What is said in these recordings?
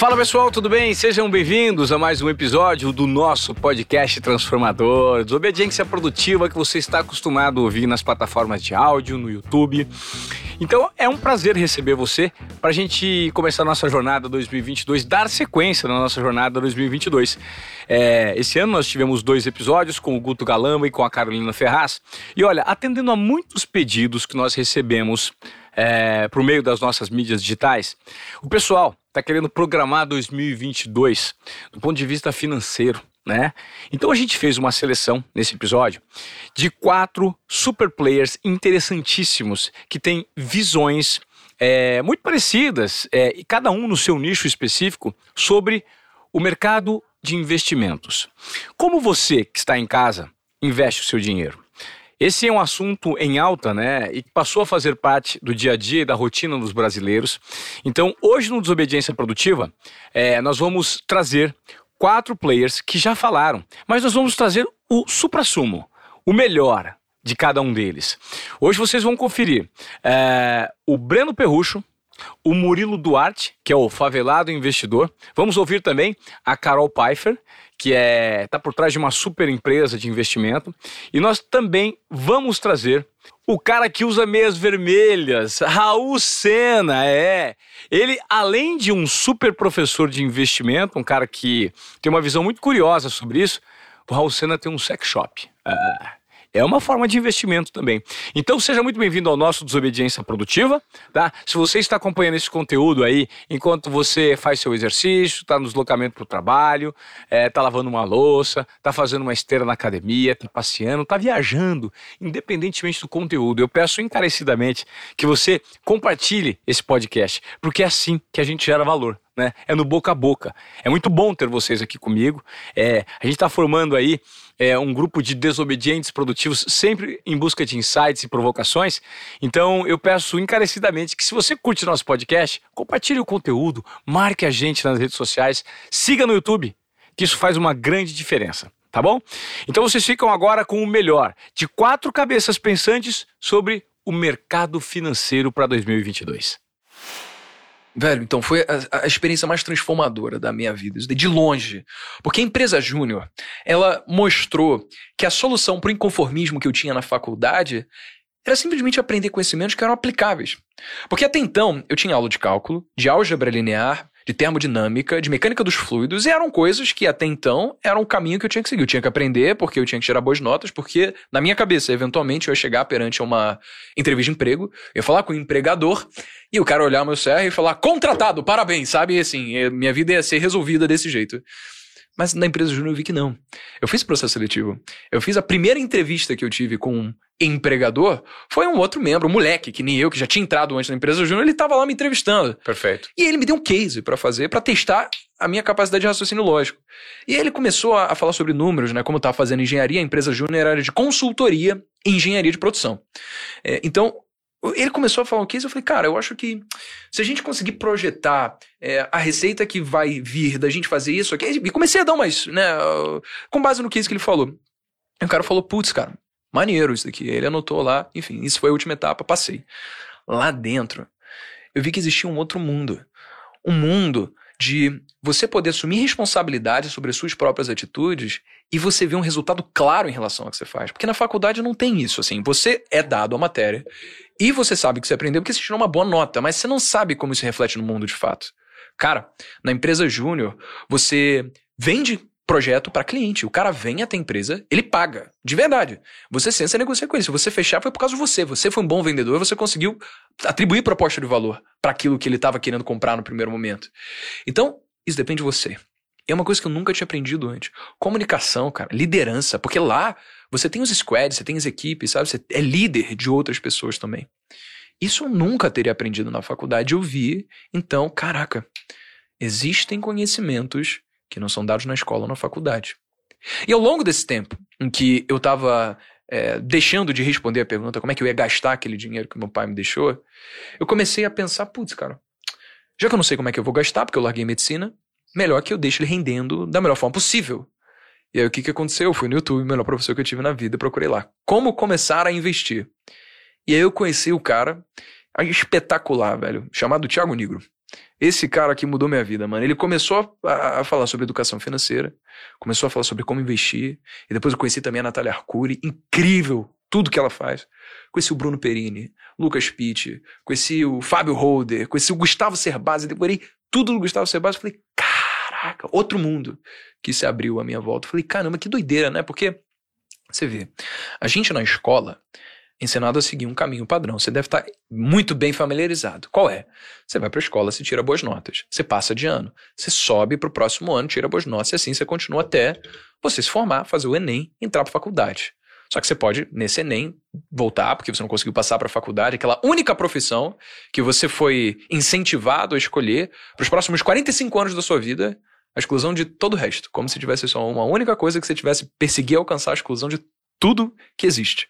Fala pessoal, tudo bem? Sejam bem-vindos a mais um episódio do nosso podcast transformador, desobediência produtiva que você está acostumado a ouvir nas plataformas de áudio, no YouTube. Então é um prazer receber você para a gente começar a nossa jornada 2022, dar sequência na nossa jornada 2022. É, esse ano nós tivemos dois episódios com o Guto Galamba e com a Carolina Ferraz. E olha, atendendo a muitos pedidos que nós recebemos é, por meio das nossas mídias digitais, o pessoal está querendo programar 2022 do ponto de vista financeiro. Né? Então a gente fez uma seleção nesse episódio de quatro super players interessantíssimos que têm visões é, muito parecidas, é, e cada um no seu nicho específico, sobre o mercado de investimentos. Como você que está em casa investe o seu dinheiro? Esse é um assunto em alta, né? E passou a fazer parte do dia a dia e da rotina dos brasileiros. Então, hoje no Desobediência Produtiva, é, nós vamos trazer quatro players que já falaram, mas nós vamos trazer o supra-sumo, o melhor de cada um deles. Hoje vocês vão conferir é, o Breno Perrucho, o Murilo Duarte, que é o favelado investidor. Vamos ouvir também a Carol Pfeiffer, que é está por trás de uma super empresa de investimento. E nós também vamos trazer o cara que usa meias vermelhas, Raul Sena, é. Ele, além de um super professor de investimento, um cara que tem uma visão muito curiosa sobre isso, o Raul Sena tem um sex shop. Ah é uma forma de investimento também. Então seja muito bem-vindo ao nosso Desobediência Produtiva, tá? Se você está acompanhando esse conteúdo aí enquanto você faz seu exercício, está no deslocamento para o trabalho, está é, tá lavando uma louça, está fazendo uma esteira na academia, está passeando, está viajando, independentemente do conteúdo, eu peço encarecidamente que você compartilhe esse podcast, porque é assim que a gente gera valor. Né? É no boca a boca. É muito bom ter vocês aqui comigo. É, a gente está formando aí é, um grupo de desobedientes produtivos, sempre em busca de insights e provocações. Então eu peço encarecidamente que, se você curte nosso podcast, compartilhe o conteúdo, marque a gente nas redes sociais, siga no YouTube, que isso faz uma grande diferença. Tá bom? Então vocês ficam agora com o melhor de quatro cabeças pensantes sobre o mercado financeiro para 2022. Velho, então foi a, a, experiência mais transformadora da minha vida, de longe. Porque a empresa Júnior, ela mostrou que a solução para o inconformismo que eu tinha na faculdade era simplesmente aprender conhecimentos que eram aplicáveis. Porque até então eu tinha aula de cálculo, de álgebra linear, de termodinâmica, de mecânica dos fluidos, e eram coisas que até então eram o caminho que eu tinha que seguir. Eu tinha que aprender, porque eu tinha que tirar boas notas, porque na minha cabeça, eventualmente, eu ia chegar perante uma entrevista de emprego, eu ia falar com o empregador, e o cara olhar meu CR e falar, contratado, parabéns, sabe? E assim, minha vida ia ser resolvida desse jeito. Mas na empresa júnior eu vi que não. Eu fiz processo seletivo. Eu fiz a primeira entrevista que eu tive com um empregador, foi um outro membro, um moleque, que nem eu, que já tinha entrado antes na empresa júnior, ele estava lá me entrevistando. Perfeito. E ele me deu um case para fazer, para testar a minha capacidade de raciocínio lógico. E ele começou a, a falar sobre números, né? Como eu estava fazendo engenharia, a empresa júnior era de consultoria em engenharia de produção. É, então, ele começou a falar um case, eu falei, cara, eu acho que se a gente conseguir projetar é, a receita que vai vir da gente fazer isso aqui, e comecei a dar umas, né, com base no case que ele falou. E o cara falou, putz, cara, maneiro isso daqui. Ele anotou lá, enfim, isso foi a última etapa, passei. Lá dentro, eu vi que existia um outro mundo. Um mundo de você poder assumir responsabilidade sobre as suas próprias atitudes e você ver um resultado claro em relação ao que você faz. Porque na faculdade não tem isso, assim. Você é dado a matéria e você sabe que você aprendeu porque você tirou uma boa nota, mas você não sabe como isso reflete no mundo de fato. Cara, na empresa júnior, você vende projeto para cliente. O cara vem até a empresa, ele paga, de verdade. Você senta e negocia com ele. Se você fechar, foi por causa de você. Você foi um bom vendedor, você conseguiu atribuir proposta de valor para aquilo que ele estava querendo comprar no primeiro momento. Então, isso depende de você. É uma coisa que eu nunca tinha aprendido antes. Comunicação, cara, liderança, porque lá você tem os squads, você tem as equipes, sabe? Você é líder de outras pessoas também. Isso eu nunca teria aprendido na faculdade. Eu vi, então, caraca, existem conhecimentos que não são dados na escola ou na faculdade. E ao longo desse tempo, em que eu estava é, deixando de responder a pergunta como é que eu ia gastar aquele dinheiro que meu pai me deixou, eu comecei a pensar, putz, cara, já que eu não sei como é que eu vou gastar, porque eu larguei medicina, melhor que eu deixe ele rendendo da melhor forma possível. E aí o que, que aconteceu? Eu fui no YouTube, o melhor professor que eu tive na vida, procurei lá. Como começar a investir? E aí eu conheci o cara espetacular, velho, chamado Thiago Negro. Esse cara aqui mudou minha vida, mano. Ele começou a, a, falar sobre educação financeira, começou a falar sobre como investir, e depois eu conheci também a Natália Arcuri, incrível tudo que ela faz. Conheci o Bruno Perini, Lucas Pitt, conheci o Fábio Holder, conheci o Gustavo Cerbasi, decorei tudo do Gustavo Cerbasi, falei, caraca, outro mundo que se abriu à minha volta. Falei, caramba, que doideira, né? Porque, você vê, a gente na escola, ensinado a seguir um caminho padrão. Você deve estar muito bem familiarizado. Qual é? Você vai para a escola, você tira boas notas. Você passa de ano. Você sobe para o próximo ano, tira boas notas e assim você continua até você se formar, fazer o Enem, entrar para faculdade. Só que você pode, nesse Enem, voltar, porque você não conseguiu passar para a faculdade, aquela única profissão que você foi incentivado a escolher para os próximos 45 anos da sua vida, a exclusão de todo o resto. Como se tivesse só uma única coisa que você tivesse perseguir alcançar a exclusão de tudo que existe.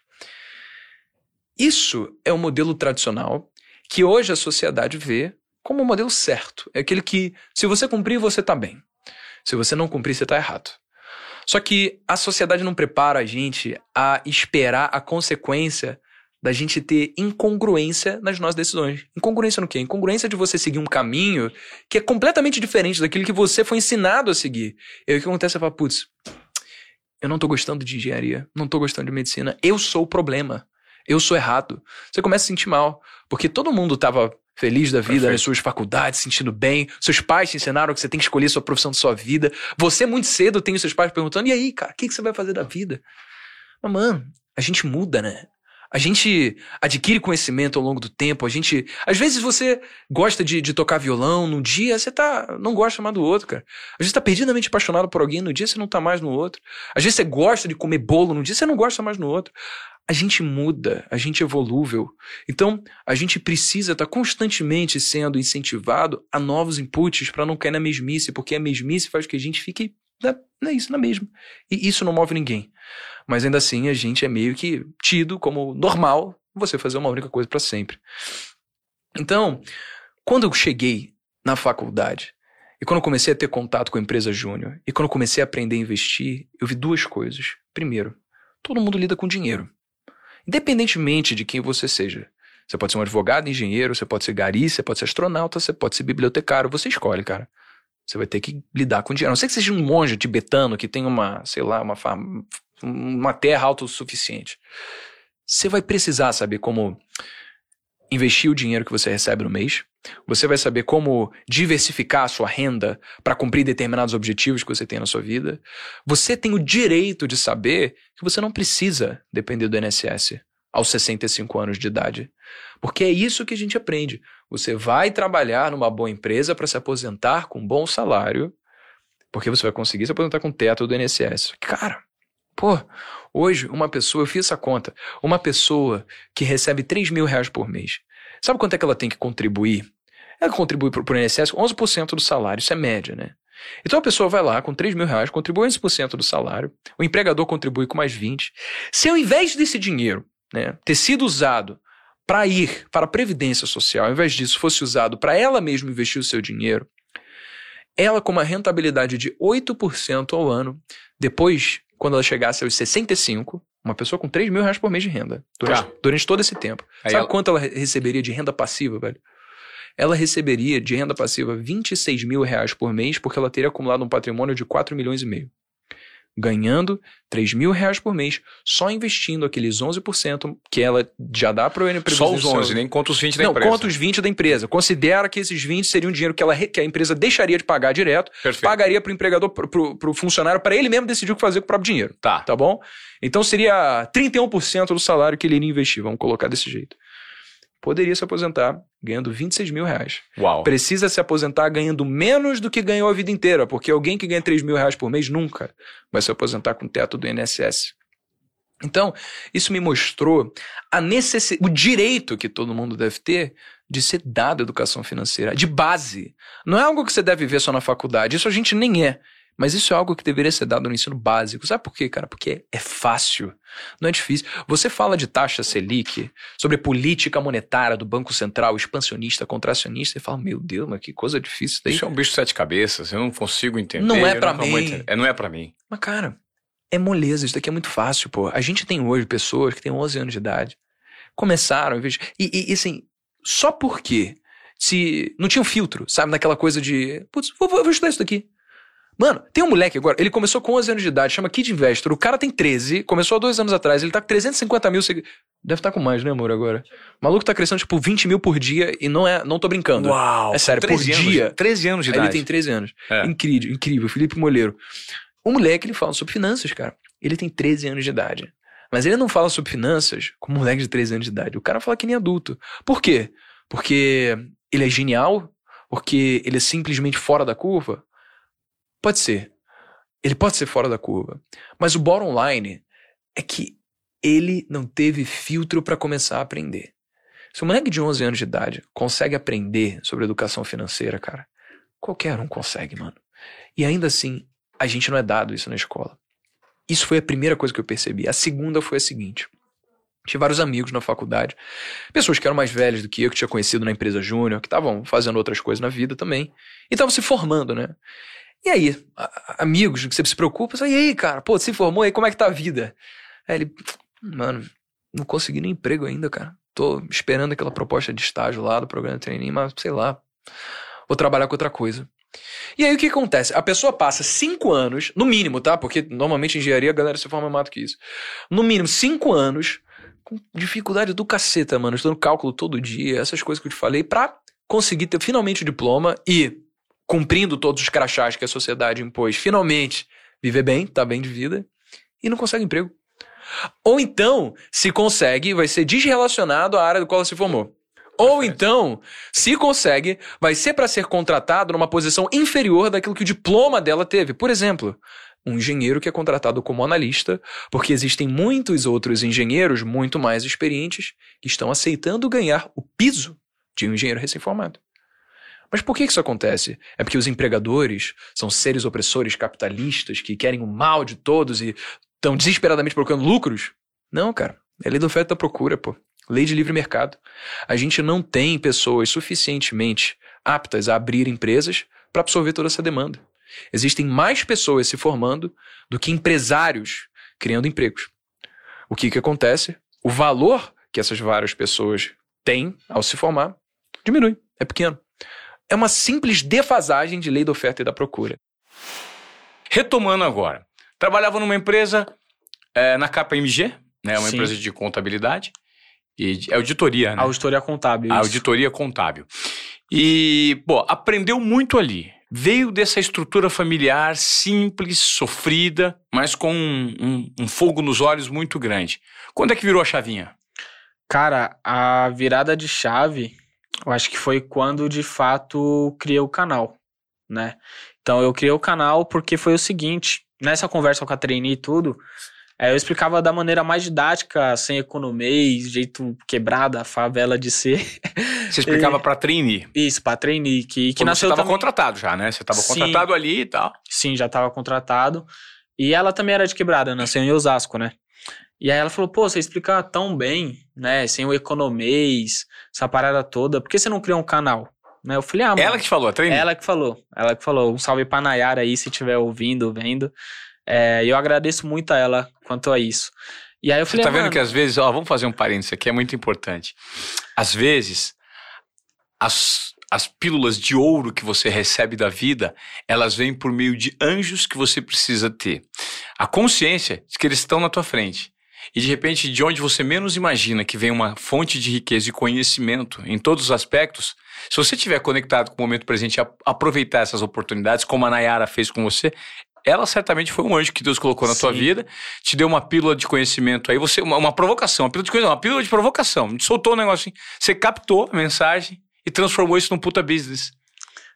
Isso é o modelo tradicional que hoje a sociedade vê como o um modelo certo. É aquele que, se você cumprir, você está bem. Se você não cumprir, você está errado. Só que a sociedade não prepara a gente a esperar a consequência da gente ter incongruência nas nossas decisões. Incongruência no quê? Incongruência de você seguir um caminho que é completamente diferente daquilo que você foi ensinado a seguir. E aí o que acontece? Você fala, putz, eu não tô gostando de engenharia, não tô gostando de medicina, eu sou o problema eu sou errado. Você começa a se sentir mal, porque todo mundo estava feliz da vida Perfeito. nas suas faculdades, sentindo bem. Seus pais te ensinaram que você tem que escolher sua profissão de sua vida. Você, muito cedo, tem os seus pais perguntando: e aí, cara, o que, que você vai fazer da vida? Mas, mano, a gente muda, né? A gente adquire conhecimento ao longo do tempo. A gente. Às vezes você gosta de, de tocar violão num dia, você tá. não gosta mais do outro, cara. Às vezes tá perdidamente apaixonado por alguém, no dia você não tá mais no outro. Às vezes você gosta de comer bolo num dia, você não gosta mais no outro a gente muda, a gente é volúvel. Então, a gente precisa estar tá constantemente sendo incentivado a novos inputs para não cair na mesmice, porque a mesmice faz com que a gente fique na, na isso, na mesma. E isso não move ninguém. Mas ainda assim, a gente é meio que tido como normal você fazer uma única coisa para sempre. Então, quando eu cheguei na faculdade, e quando eu comecei a ter contato com a empresa júnior, e quando eu comecei a aprender a investir, eu vi duas coisas. Primeiro, todo mundo lida com dinheiro. Independentemente de quem você seja. Você pode ser um advogado, engenheiro, você pode ser gari, você pode ser astronauta, você pode ser bibliotecário, você escolhe, cara. Você vai ter que lidar com dinheiro. A não sei que seja um monge tibetano que tem uma, sei lá, uma, uma terra autossuficiente. Você vai precisar saber como investir o dinheiro que você recebe no mês. Você vai saber como diversificar a sua renda para cumprir determinados objetivos que você tem na sua vida. Você tem o direito de saber que você não precisa depender do INSS aos 65 anos de idade. Porque é isso que a gente aprende. Você vai trabalhar numa boa empresa para se aposentar com um bom salário, porque você vai conseguir se aposentar com o teto do INSS. Cara, pô, hoje uma pessoa, eu fiz essa conta, uma pessoa que recebe 3 mil reais por mês, Sabe quanto é que ela tem que contribuir? Ela contribui para o INSS 11% do salário, isso é média, né? Então a pessoa vai lá com 3 mil reais, contribui 11% do salário, o empregador contribui com mais 20%. Se ao invés desse dinheiro né, ter sido usado para ir para a Previdência Social, ao invés disso fosse usado para ela mesma investir o seu dinheiro, ela com uma rentabilidade de 8% ao ano, depois, quando ela chegasse aos 65, uma pessoa com 3 mil reais por mês de renda. Durante, tá. durante todo esse tempo. Aí Sabe ela... quanto ela receberia de renda passiva, velho? Ela receberia de renda passiva 26 mil reais por mês, porque ela teria acumulado um patrimônio de 4 milhões e meio ganhando 3 mil reais por mês, só investindo aqueles 11% que ela já dá para o NPS. Só os 11, nem conta os 20 da Não, empresa. Não, conta os 20 da empresa. Considera que esses 20 seriam dinheiro que, ela, que a empresa deixaria de pagar direto, Perfeito. pagaria para o empregador, para o funcionário, para ele mesmo decidir o que fazer com o próprio dinheiro. Tá. Tá bom? Então seria 31% do salário que ele iria investir, vamos colocar desse jeito poderia se aposentar ganhando 26 mil reais. Uau. Precisa se aposentar ganhando menos do que ganhou a vida inteira, porque alguém que ganha 3 mil reais por mês nunca vai se aposentar com o teto do INSS. Então, isso me mostrou a necess... o direito que todo mundo deve ter de ser dado educação financeira, de base. Não é algo que você deve ver só na faculdade, isso a gente nem é. Mas isso é algo que deveria ser dado no ensino básico. Sabe por quê, cara? Porque é fácil, não é difícil. Você fala de taxa Selic, sobre política monetária do Banco Central, expansionista, contracionista, e fala, meu Deus, mas que coisa difícil daí. Isso é um bicho de sete cabeças, eu não consigo entender. Não é para mim. É, não é para mim. Mas, cara, é moleza, isso daqui é muito fácil, pô. A gente tem hoje pessoas que têm 11 anos de idade, começaram, e, e, e assim, só porque se. Não tinha um filtro, sabe? Naquela coisa de. Putz, vou, vou, vou estudar isso daqui. Mano, tem um moleque agora, ele começou com 11 anos de idade, chama Kid Investor. O cara tem 13, começou há dois anos atrás, ele tá com 350 mil seguidores. Deve estar tá com mais, né, amor, agora? O maluco tá crescendo, tipo, 20 mil por dia e não é. Não tô brincando. Uau! É sério, por dia. 13 anos de idade. Ele tem 13 anos. É. Incrível, incrível. Felipe Moleiro. O moleque, ele fala sobre finanças, cara. Ele tem 13 anos de idade. Mas ele não fala sobre finanças como um moleque de 13 anos de idade. O cara fala que nem adulto. Por quê? Porque ele é genial? Porque ele é simplesmente fora da curva? Pode ser. Ele pode ser fora da curva. Mas o bottom line é que ele não teve filtro para começar a aprender. Se um moleque de 11 anos de idade consegue aprender sobre educação financeira, cara, qualquer um consegue, mano. E ainda assim, a gente não é dado isso na escola. Isso foi a primeira coisa que eu percebi. A segunda foi a seguinte. Tinha vários amigos na faculdade, pessoas que eram mais velhas do que eu, que tinha conhecido na empresa júnior, que estavam fazendo outras coisas na vida também, e estavam se formando, né? E aí, amigos que você se preocupa, e aí, cara, pô, se formou, aí como é que tá a vida? Aí ele, mano, não consegui nem emprego ainda, cara. Tô esperando aquela proposta de estágio lá do programa de treininho, mas sei lá, vou trabalhar com outra coisa. E aí o que acontece? A pessoa passa cinco anos, no mínimo, tá? Porque normalmente em engenharia a galera se forma mais do que isso. No mínimo, cinco anos, com dificuldade do caceta, mano, estudando cálculo todo dia, essas coisas que eu te falei, pra conseguir ter finalmente o diploma e cumprindo todos os crachás que a sociedade impôs, finalmente viver bem, tá bem de vida, e não consegue emprego. Ou então, se consegue, vai ser desrelacionado à área do qual se formou. Ou então, se consegue, vai ser para ser contratado numa posição inferior daquilo que o diploma dela teve. Por exemplo, um engenheiro que é contratado como analista, porque existem muitos outros engenheiros muito mais experientes que estão aceitando ganhar o piso de um engenheiro recém-formado. Mas por que isso acontece? É porque os empregadores são seres opressores capitalistas que querem o mal de todos e estão desesperadamente procurando lucros? Não, cara. É lei do oferta da procura, pô. Lei de livre mercado. A gente não tem pessoas suficientemente aptas a abrir empresas para absorver toda essa demanda. Existem mais pessoas se formando do que empresários criando empregos. O que, que acontece? O valor que essas várias pessoas têm ao se formar diminui, é pequeno é uma simples defasagem de lei da oferta e da procura. Retomando agora, trabalhava numa empresa é, na KPMG, né, uma Sim. empresa de contabilidade e de, é auditoria, né? Auditoria contábil. Isso. Auditoria contábil. E, pô, aprendeu muito ali. Veio dessa estrutura familiar simples, sofrida, mas com um, um, um fogo nos olhos muito grande. Quando é que virou a chavinha? Cara, a virada de chave eu acho que foi quando de fato criei o canal, né? Então eu criei o canal porque foi o seguinte, nessa conversa com a trainee e tudo, é, eu explicava da maneira mais didática, sem economês, jeito quebrada, a favela de ser. Você explicava para trainee? Isso, para trainee. Que, que nasceu você estava também... contratado já, né? Você estava contratado ali e tal. Sim, já estava contratado. E ela também era de quebrada, nasceu em Osasco, né? E aí ela falou, pô, você explica tão bem, né? Sem o economês, essa parada toda, por que você não criou um canal? Né? Eu falei, ah, mano, Ela que falou, treino? Ela que falou. Ela que falou. Um salve pra Nayara aí, se estiver ouvindo, vendo. É, eu agradeço muito a ela quanto a isso. E aí eu falei, Você tá vendo que às vezes, ó, vamos fazer um parênteses aqui, é muito importante. Às vezes, as, as pílulas de ouro que você recebe da vida, elas vêm por meio de anjos que você precisa ter. A consciência de que eles estão na tua frente e de repente, de onde você menos imagina que vem uma fonte de riqueza e conhecimento em todos os aspectos, se você estiver conectado com o momento presente e aproveitar essas oportunidades, como a Nayara fez com você, ela certamente foi um anjo que Deus colocou na Sim. tua vida, te deu uma pílula de conhecimento aí, você uma, uma provocação, uma pílula de conhecimento, uma pílula de provocação, soltou um negócio assim, você captou a mensagem e transformou isso num puta business.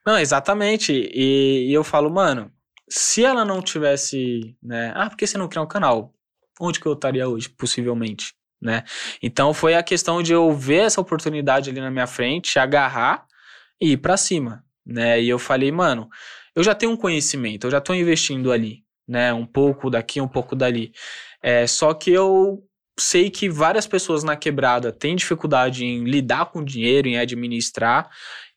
Não, exatamente. E, e eu falo, mano, se ela não tivesse, né? Ah, por que você não criar um canal? Onde que eu estaria hoje, possivelmente, né? Então foi a questão de eu ver essa oportunidade ali na minha frente, agarrar e ir para cima, né? E eu falei, mano, eu já tenho um conhecimento, eu já estou investindo ali, né? Um pouco daqui, um pouco dali. É, só que eu sei que várias pessoas na quebrada têm dificuldade em lidar com dinheiro, em administrar,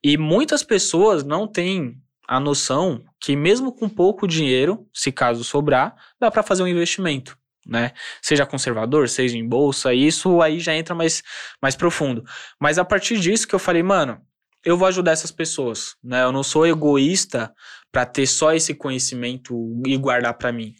e muitas pessoas não têm a noção que mesmo com pouco dinheiro, se caso sobrar, dá para fazer um investimento né? Seja conservador, seja em bolsa, isso aí já entra mais, mais profundo. Mas a partir disso que eu falei, mano, eu vou ajudar essas pessoas, né? Eu não sou egoísta para ter só esse conhecimento e guardar para mim.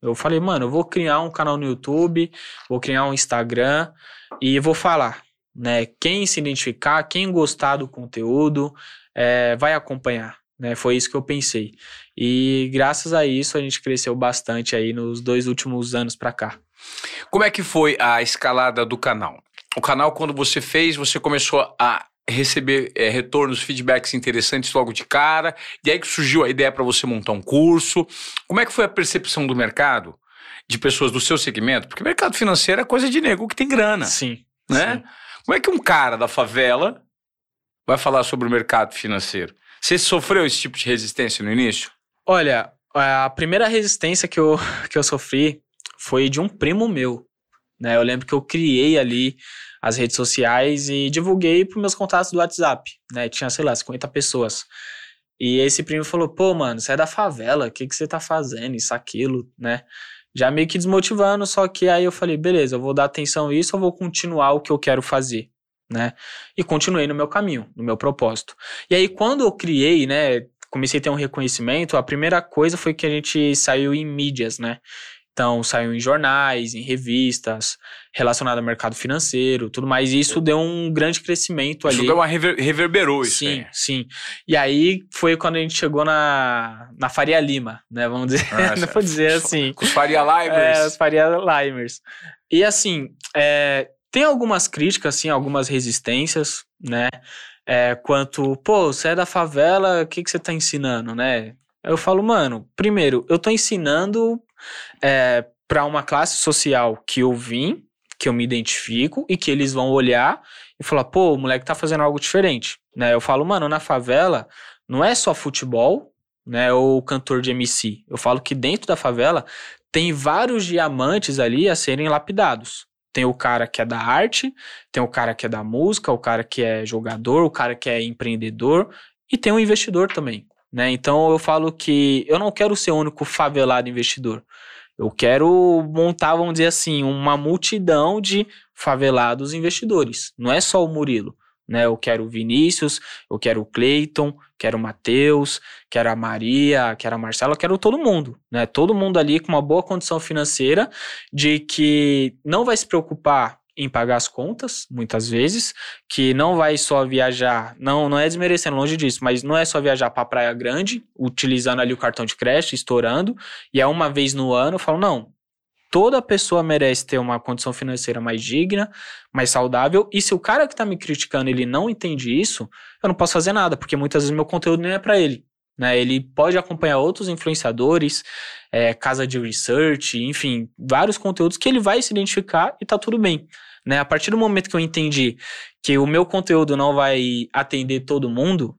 Eu falei, mano, eu vou criar um canal no YouTube, vou criar um Instagram e vou falar, né? Quem se identificar, quem gostar do conteúdo, é, vai acompanhar, né? Foi isso que eu pensei. E graças a isso a gente cresceu bastante aí nos dois últimos anos para cá. Como é que foi a escalada do canal? O canal, quando você fez, você começou a receber é, retornos, feedbacks interessantes logo de cara, e aí que surgiu a ideia para você montar um curso. Como é que foi a percepção do mercado, de pessoas do seu segmento? Porque mercado financeiro é coisa de nego que tem grana. Sim. Né? sim. Como é que um cara da favela vai falar sobre o mercado financeiro? Você sofreu esse tipo de resistência no início? Olha, a primeira resistência que eu, que eu sofri foi de um primo meu. Né? Eu lembro que eu criei ali as redes sociais e divulguei para meus contatos do WhatsApp. Né? Tinha, sei lá, 50 pessoas. E esse primo falou: pô, mano, você é da favela, o que, que você tá fazendo? Isso, aquilo, né? Já meio que desmotivando, só que aí eu falei: beleza, eu vou dar atenção a isso, eu vou continuar o que eu quero fazer. Né? E continuei no meu caminho, no meu propósito. E aí, quando eu criei, né, comecei a ter um reconhecimento, a primeira coisa foi que a gente saiu em mídias, né? Então, saiu em jornais, em revistas, relacionado ao mercado financeiro, tudo mais. E isso deu um grande crescimento ali. Isso deu uma rever, reverberou isso. Sim, aí. sim. E aí foi quando a gente chegou na, na Faria Lima, né? Vamos dizer, Ah, não vou dizer assim. Com os Faria Limers. É, os Faria Limers. E assim, é, tem algumas críticas, assim, algumas resistências, né? É, quanto, pô, você é da favela, o que, que você tá ensinando, né? Eu falo, mano, primeiro, eu tô ensinando é, para uma classe social que eu vim, que eu me identifico e que eles vão olhar e falar, pô, o moleque tá fazendo algo diferente, né? Eu falo, mano, na favela não é só futebol, né, ou cantor de MC. Eu falo que dentro da favela tem vários diamantes ali a serem lapidados. Tem o cara que é da arte, tem o cara que é da música, o cara que é jogador, o cara que é empreendedor e tem o investidor também, né? Então eu falo que eu não quero ser o único favelado investidor. Eu quero montar, vamos dizer assim, uma multidão de favelados investidores. Não é só o Murilo, né? Eu quero o Vinícius, eu quero o Cleiton, quero o Matheus, quero a Maria, quero a Marcela, eu quero todo mundo, né? Todo mundo ali com uma boa condição financeira, de que não vai se preocupar em pagar as contas, muitas vezes, que não vai só viajar, não, não é desmerecendo, longe disso, mas não é só viajar para Praia Grande, utilizando ali o cartão de crédito, estourando, e é uma vez no ano, eu falo, não, toda pessoa merece ter uma condição financeira mais digna, mais saudável, e se o cara que tá me criticando, ele não entende isso, eu não posso fazer nada, porque muitas vezes meu conteúdo nem é para ele. Né, ele pode acompanhar outros influenciadores, é, casa de research, enfim, vários conteúdos que ele vai se identificar e tá tudo bem. Né? A partir do momento que eu entendi que o meu conteúdo não vai atender todo mundo,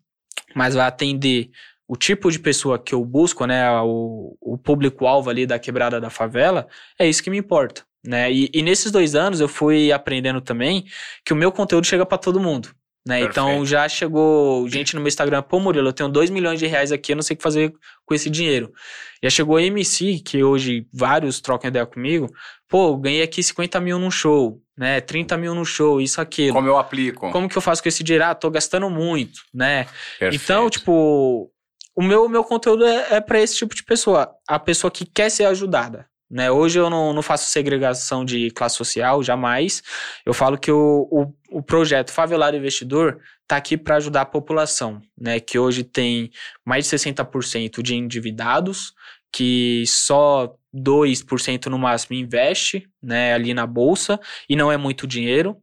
mas vai atender o tipo de pessoa que eu busco, né, o, o público-alvo ali da quebrada da favela, é isso que me importa. Né? E, e nesses dois anos eu fui aprendendo também que o meu conteúdo chega para todo mundo. Né? Então já chegou gente no meu Instagram, pô Murilo, eu tenho 2 milhões de reais aqui, eu não sei o que fazer com esse dinheiro. Já chegou MC, que hoje vários trocam ideia comigo, pô, ganhei aqui 50 mil num show, né? 30 mil no show, isso, aquilo. Como eu aplico. Como que eu faço com esse dinheiro? Ah, tô gastando muito, né? Perfeito. Então, tipo, o meu, meu conteúdo é, é para esse tipo de pessoa. A pessoa que quer ser ajudada. Né? Hoje eu não, não faço segregação de classe social, jamais. Eu falo que o, o, o projeto Favelado Investidor está aqui para ajudar a população, né? que hoje tem mais de 60% de endividados, que só 2% no máximo investe né, ali na bolsa, e não é muito dinheiro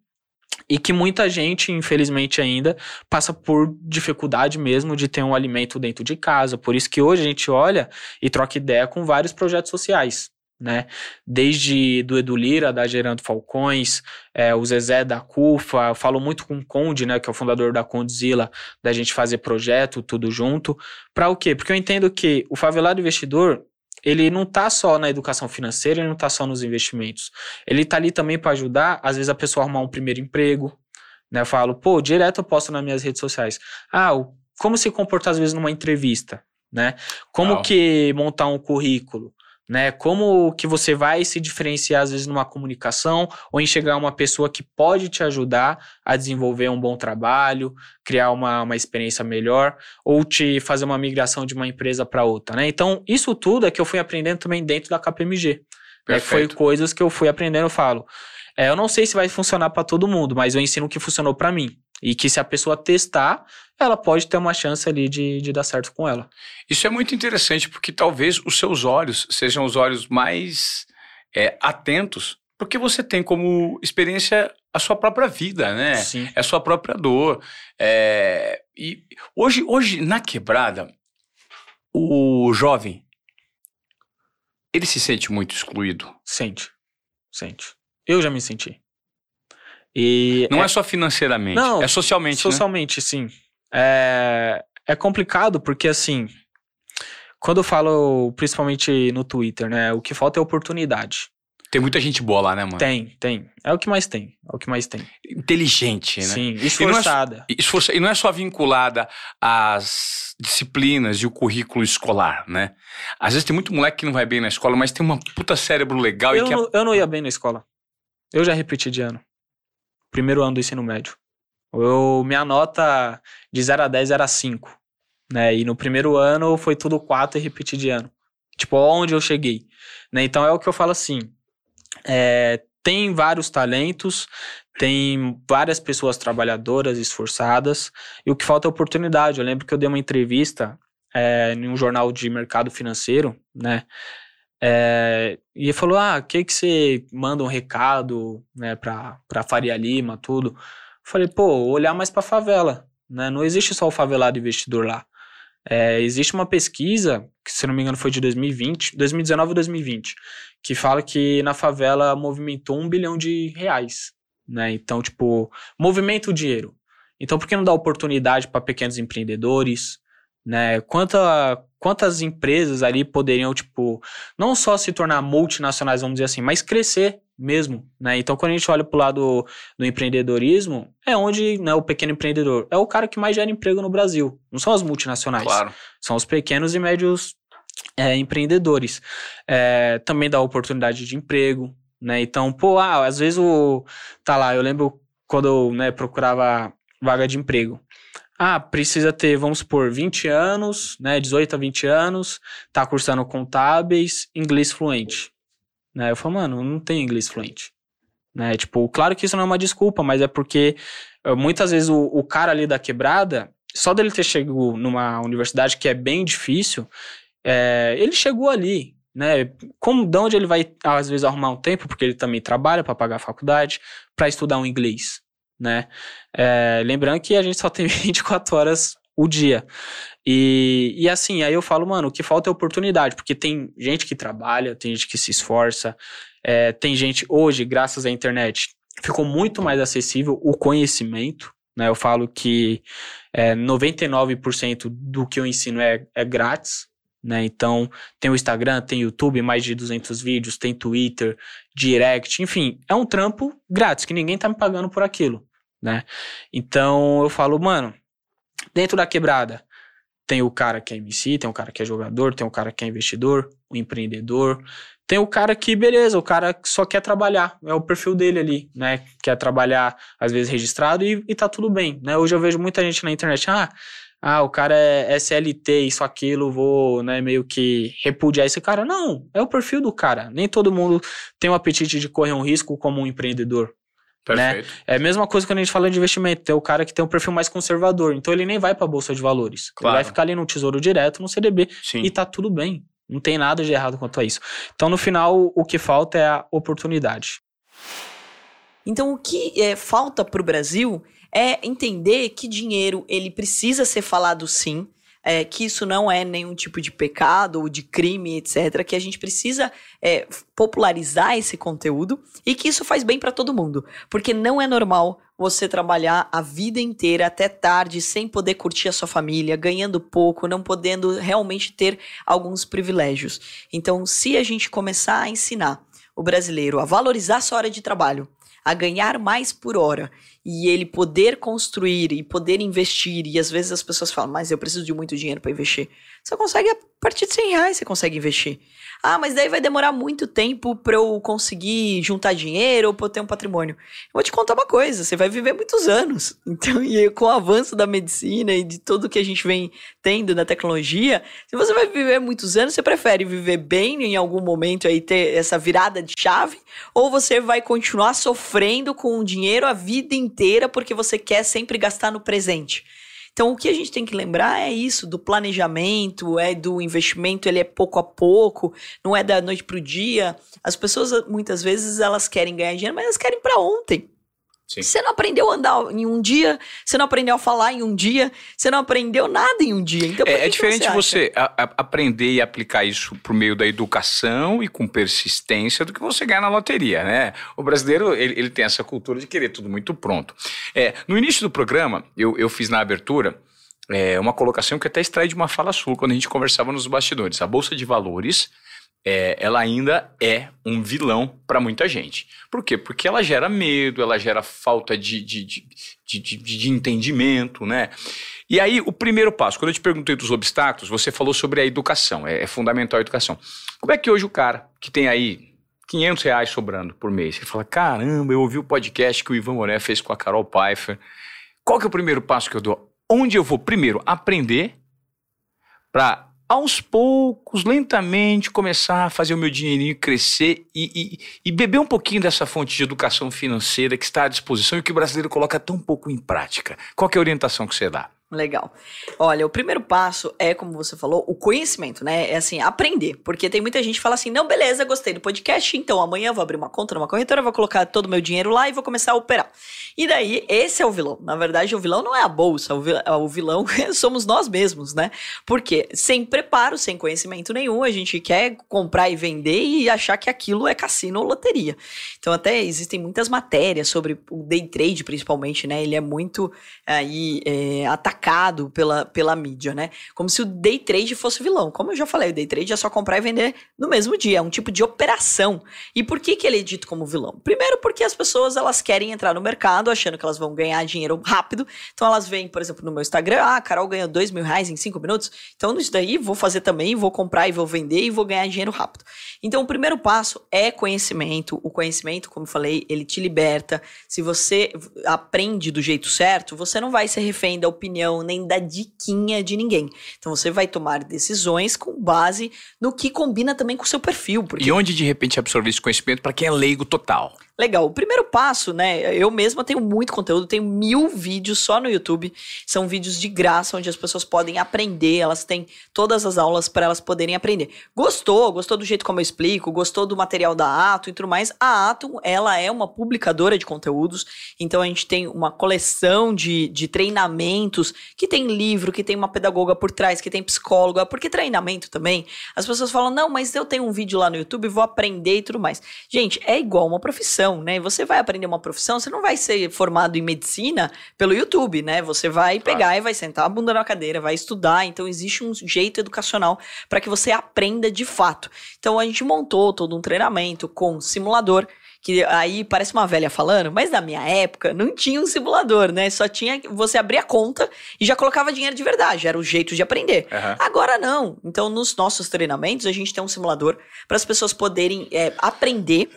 e que muita gente, infelizmente ainda, passa por dificuldade mesmo de ter um alimento dentro de casa. Por isso que hoje a gente olha e troca ideia com vários projetos sociais. Né? Desde do Edu Lira, da Gerando Falcões, é, o Zezé da CUFA, eu falo muito com o Conde, né, que é o fundador da Condzilla, da gente fazer projeto, tudo junto. Para o quê? Porque eu entendo que o favelado investidor, ele não tá só na educação financeira, ele não tá só nos investimentos. Ele tá ali também para ajudar, às vezes, a pessoa a arrumar um primeiro emprego. Né? Eu falo, pô, direto eu posto nas minhas redes sociais. Ah, como se comportar, às vezes, numa entrevista, né? Como que montar um currículo, né? Como que você vai se diferenciar às vezes numa comunicação ou enxergar uma pessoa que pode te ajudar a desenvolver um bom trabalho, criar uma, uma experiência melhor ou te fazer uma migração de uma empresa para outra, né? Então, isso tudo é que eu fui aprendendo também dentro da KPMG. Né? Foi coisas que eu fui aprendendo, eu falo. É, eu não sei se vai funcionar para todo mundo, mas eu ensino o que funcionou para mim. E que se a pessoa testar, ela pode ter uma chance ali de, de dar certo com ela. Isso é muito interessante, porque talvez os seus olhos sejam os olhos mais é, atentos, porque você tem como experiência a sua própria vida, né? Sim. É a sua própria dor. É... E hoje, hoje, na quebrada, o jovem, ele se sente muito excluído? Sente. Sente. Eu já me senti. E não é, é só financeiramente, não, é socialmente. Né? Socialmente, né? sim. É, é complicado porque, assim, quando eu falo, principalmente no Twitter, né? O que falta é oportunidade. Tem muita gente boa lá, né, mano? Tem, tem. É o que mais tem. É o que mais tem. Inteligente, né? Sim, esforçada. E não é, esforça, e não é só vinculada às disciplinas e o currículo escolar, né? Às vezes tem muito moleque que não vai bem na escola, mas tem uma puta cérebro legal eu e que. Não, Eu não ia bem na escola. Eu já repeti de ano. Primeiro ano do ensino médio. Eu, minha nota de 0 a 10 era 5. Né? E no primeiro ano foi tudo 4 e repeti de ano. Tipo, onde eu cheguei. Né? Então é o que eu falo assim. É, tem vários talentos, tem várias pessoas trabalhadoras, esforçadas, e o que falta é oportunidade. Eu lembro que eu dei uma entrevista é, em um jornal de mercado financeiro, né? É, e ele falou: Ah, que que você manda um recado né, pra, pra Faria Lima, tudo? Falei, pô, olhar mais pra favela. Né? Não existe só o favelado investidor lá. É, existe uma pesquisa, que se não me engano foi de 2020, 2019 ou 2020, que fala que na favela movimentou um bilhão de reais. Né? Então, tipo, movimenta o dinheiro. Então, por que não dar oportunidade para pequenos empreendedores? Né? Quanta, quantas empresas ali poderiam, tipo, não só se tornar multinacionais, vamos dizer assim, mas crescer mesmo, né? Então, quando a gente olha para o lado do empreendedorismo, é onde né, o pequeno empreendedor é o cara que mais gera emprego no Brasil. Não são as multinacionais. Claro. São os pequenos e médios é, empreendedores. É, também dá oportunidade de emprego, né? Então, pô, ah, às vezes o... Tá lá, eu lembro quando eu né, procurava vaga de emprego. Ah, precisa ter, vamos supor, 20 anos, né, 18 a 20 anos, tá cursando contábeis, inglês fluente. Né? Eu falo, mano, não tenho inglês fluente. Né? Tipo, claro que isso não é uma desculpa, mas é porque eh, muitas vezes o, o cara ali da quebrada, só dele ter chegado numa universidade que é bem difícil, é, ele chegou ali, né? Como de onde ele vai às vezes arrumar um tempo, porque ele também trabalha para pagar a faculdade, para estudar um inglês, né? É, lembrando que a gente só tem 24 horas o dia. E, e assim, aí eu falo, mano, o que falta é oportunidade, porque tem gente que trabalha, tem gente que se esforça, é, tem gente, hoje, graças à internet, ficou muito mais acessível o conhecimento, né? Eu falo que é, 99% do que eu ensino é, é grátis, né? Então, tem o Instagram, tem o YouTube, mais de 200 vídeos, tem Twitter, Direct, enfim, é um trampo grátis, que ninguém tá me pagando por aquilo, né? Então, eu falo, mano, dentro da quebrada, tem o cara que é MC, tem o cara que é jogador, tem o cara que é investidor, o empreendedor. Tem o cara que, beleza, o cara só quer trabalhar, é o perfil dele ali, né? Quer trabalhar, às vezes, registrado e, e tá tudo bem, né? Hoje eu vejo muita gente na internet, ah, ah, o cara é SLT, isso, aquilo, vou, né, meio que repudiar esse cara. Não, é o perfil do cara. Nem todo mundo tem o apetite de correr um risco como um empreendedor. Né? É a mesma coisa quando a gente fala de investimento. Tem o cara que tem um perfil mais conservador. Então ele nem vai para a bolsa de valores. Claro. Ele vai ficar ali no tesouro direto, no CDB. Sim. E tá tudo bem. Não tem nada de errado quanto a isso. Então, no final, o que falta é a oportunidade. Então, o que é, falta para o Brasil é entender que dinheiro ele precisa ser falado sim é, que isso não é nenhum tipo de pecado ou de crime, etc. Que a gente precisa é, popularizar esse conteúdo e que isso faz bem para todo mundo. Porque não é normal você trabalhar a vida inteira até tarde sem poder curtir a sua família, ganhando pouco, não podendo realmente ter alguns privilégios. Então, se a gente começar a ensinar o brasileiro a valorizar sua hora de trabalho, a ganhar mais por hora e ele poder construir e poder investir, e às vezes as pessoas falam, mas eu preciso de muito dinheiro para investir. Você consegue, a partir de 100 reais, você consegue investir. Ah, mas daí vai demorar muito tempo para eu conseguir juntar dinheiro ou pra eu ter um patrimônio. Eu vou te contar uma coisa, você vai viver muitos anos. Então, e com o avanço da medicina e de tudo que a gente vem tendo na tecnologia, se você vai viver muitos anos, você prefere viver bem em algum momento aí ter essa virada de chave ou você vai continuar sofrendo com o dinheiro a vida inteira porque você quer sempre gastar no presente? Então, o que a gente tem que lembrar é isso, do planejamento, é do investimento, ele é pouco a pouco, não é da noite para o dia. As pessoas, muitas vezes, elas querem ganhar dinheiro, mas elas querem para ontem. Sim. Você não aprendeu a andar em um dia, você não aprendeu a falar em um dia, você não aprendeu nada em um dia. Então, é, é diferente você, você a, a, aprender e aplicar isso por meio da educação e com persistência do que você ganhar na loteria, né? O brasileiro, ele, ele tem essa cultura de querer tudo muito pronto. É, no início do programa, eu, eu fiz na abertura é, uma colocação que até extrai de uma fala sua quando a gente conversava nos bastidores. A Bolsa de Valores é, ela ainda é um vilão para muita gente. Por quê? Porque ela gera medo, ela gera falta de, de, de, de, de entendimento, né? E aí, o primeiro passo, quando eu te perguntei dos obstáculos, você falou sobre a educação, é, é fundamental a educação. Como é que hoje o cara que tem aí 500 reais sobrando por mês, ele fala, caramba, eu ouvi o podcast que o Ivan Moré fez com a Carol Pfeiffer, qual que é o primeiro passo que eu dou? Onde eu vou primeiro aprender para aos poucos, lentamente, começar a fazer o meu dinheirinho crescer e, e, e, beber um pouquinho dessa fonte de educação financeira que está à disposição e que o brasileiro coloca tão pouco em prática. Qual é a orientação que você dá? Legal. Olha, o primeiro passo é, como você falou, o conhecimento, né? É assim, aprender. Porque tem muita gente que fala assim: não, beleza, gostei do podcast, então amanhã vou abrir uma conta numa corretora, vou colocar todo o meu dinheiro lá e vou começar a operar. E daí, esse é o vilão. Na verdade, o vilão não é a bolsa, o vilão somos nós mesmos, né? Porque sem preparo, sem conhecimento nenhum, a gente quer comprar e vender e achar que aquilo é cassino ou loteria. Então, até existem muitas matérias sobre o day trade, principalmente, né? Ele é muito aí é, atacado atacado pela, pela mídia, né? Como se o day trade fosse vilão. Como eu já falei, o day trade é só comprar e vender no mesmo dia, é um tipo de operação. E por que, que ele é dito como vilão? Primeiro porque as pessoas elas querem entrar no mercado achando que elas vão ganhar dinheiro rápido. Então elas veem, por exemplo, no meu Instagram, ah, a Carol ganhou dois mil reais em cinco minutos. Então isso daí vou fazer também, vou comprar e vou vender e vou ganhar dinheiro rápido. Então o primeiro passo é conhecimento. O conhecimento, como eu falei, ele te liberta. Se você aprende do jeito certo, você não vai ser refém da opinião opinião, nem da diquinha de ninguém. Então você vai tomar decisões com base no que combina também com o seu perfil. Porque... E onde de repente absorver esse conhecimento para quem é leigo total? Legal. O primeiro passo, né? Eu mesma tenho muito conteúdo, tenho mil vídeos só no YouTube. São vídeos de graça, onde as pessoas podem aprender, elas têm todas as aulas para elas poderem aprender. Gostou? Gostou do jeito como eu explico? Gostou do material da Atom e tudo mais? A Atom, ela é uma publicadora de conteúdos, então a gente tem uma coleção de, de treinamentos que tem livro, que tem uma pedagoga por trás, que tem psicóloga, porque treinamento também. As pessoas falam, não, mas eu tenho um vídeo lá no YouTube, vou aprender e tudo mais. Gente, é igual uma profissão profissão, né? Você vai aprender uma profissão, você não vai ser formado em medicina pelo YouTube, né? Você vai pegar claro. e vai sentar a bunda na cadeira, vai estudar. Então existe um jeito educacional para que você aprenda de fato. Então a gente montou todo um treinamento com simulador que aí parece uma velha falando, mas na minha época não tinha um simulador, né? Só tinha você abrir a conta e já colocava dinheiro de verdade, era o jeito de aprender. Uhum. Agora não. Então, nos nossos treinamentos, a gente tem um simulador para as pessoas poderem é, aprender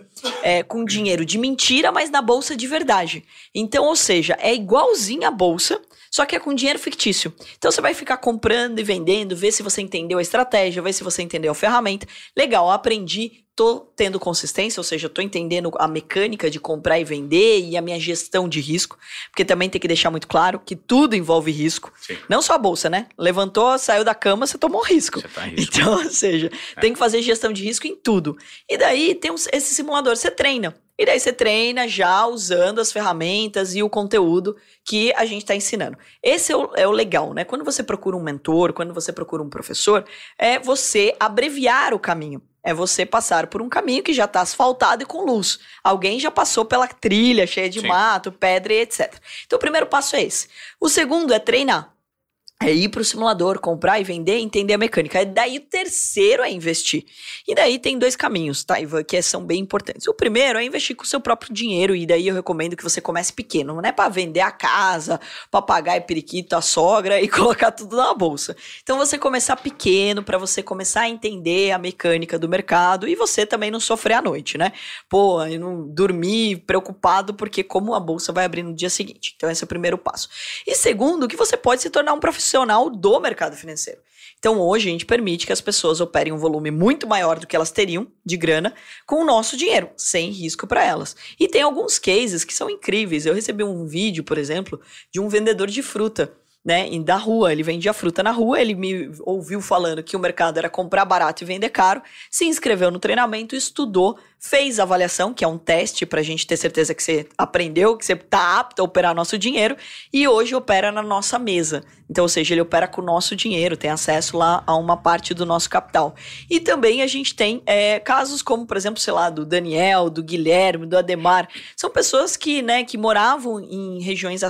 é, com dinheiro de mentira, mas na bolsa de verdade. Então, ou seja, é igualzinho a bolsa, só que é com dinheiro fictício. Então você vai ficar comprando e vendendo, ver se você entendeu a estratégia, ver se você entendeu a ferramenta. Legal, aprendi, tô tendo consistência, ou seja, tô entendendo a mecânica de comprar e vender e a minha gestão de risco, porque também tem que deixar muito claro que tudo envolve risco. Sim. Não só a bolsa, né? Levantou, saiu da cama, você tomou risco. Você tá risco. Então, ou seja, é. tem que fazer gestão de risco em tudo. E daí tem esse simulador, você treina. E daí você treina já usando as ferramentas e o conteúdo que a gente está ensinando. Esse é o, é o, legal, né? Quando você procura um mentor, quando você procura um professor, é você abreviar o caminho. É você passar por um caminho que já está asfaltado e com luz. Alguém já passou pela trilha cheia de Sim. mato, pedra e etc. Então o primeiro passo é esse. O segundo é treinar. É ir para o simulador, comprar e vender, entender a mecânica. E daí o terceiro é investir. E daí tem dois caminhos, tá, Ivan, que são bem importantes. O primeiro é investir com o seu próprio dinheiro, e daí eu recomendo que você comece pequeno. Não é para vender a casa, papagaio, periquito, a sogra e colocar tudo na bolsa. Então você começar pequeno para você começar a entender a mecânica do mercado e você também não sofrer à noite, né? Pô, eu não dormir preocupado porque como a bolsa vai abrir no dia seguinte. Então esse é o primeiro passo. E segundo, que você pode se tornar um profissional do mercado financeiro. Então, hoje, a gente permite que as pessoas operem um volume muito maior do que elas teriam de grana com o nosso dinheiro, sem risco para elas. E tem alguns cases que são incríveis. Eu recebi um vídeo, por exemplo, de um vendedor de fruta né, da rua. Ele vendia fruta na rua, ele me ouviu falando que o mercado era comprar barato e vender caro, se inscreveu no treinamento, estudou, fez a avaliação, que é um teste para a gente ter certeza que você aprendeu, que você está apto a operar nosso dinheiro, e hoje opera na nossa mesa. Então, ou seja, ele opera com o nosso dinheiro, tem acesso lá a uma parte do nosso capital. E também a gente tem é, casos como, por exemplo, sei lá, do Daniel, do Guilherme, do Ademar. São pessoas que, né, que moravam em regiões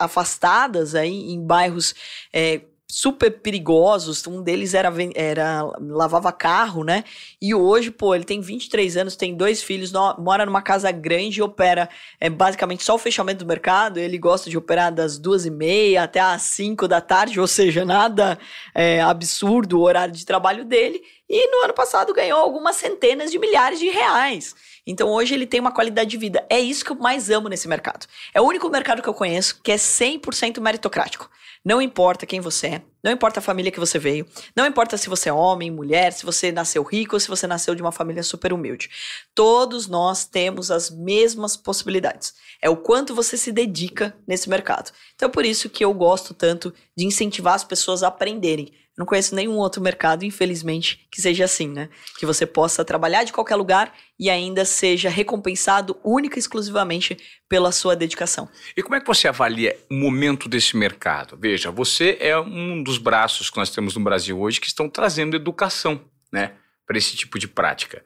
afastadas, aí, em bairros. É, super perigosos. Um deles era, era lavava carro, né? E hoje, pô, ele tem 23 anos, tem dois filhos, no, mora numa casa grande e opera é, basicamente só o fechamento do mercado. Ele gosta de operar das duas e meia até às 5 da tarde, ou seja, nada é, absurdo o horário de trabalho dele. E no ano passado ganhou algumas centenas de milhares de reais. Então hoje ele tem uma qualidade de vida. É isso que eu mais amo nesse mercado. É o único mercado que eu conheço que é 100% meritocrático. Não importa quem você é, não importa a família que você veio, não importa se você é homem, mulher, se você nasceu rico ou se você nasceu de uma família super humilde. Todos nós temos as mesmas possibilidades. É o quanto você se dedica nesse mercado. Então é por isso que eu gosto tanto de incentivar as pessoas a aprenderem não conheço nenhum outro mercado, infelizmente, que seja assim, né? Que você possa trabalhar de qualquer lugar e ainda seja recompensado única e exclusivamente pela sua dedicação. E como é que você avalia o momento desse mercado? Veja, você é um dos braços que nós temos no Brasil hoje que estão trazendo educação, né, para esse tipo de prática.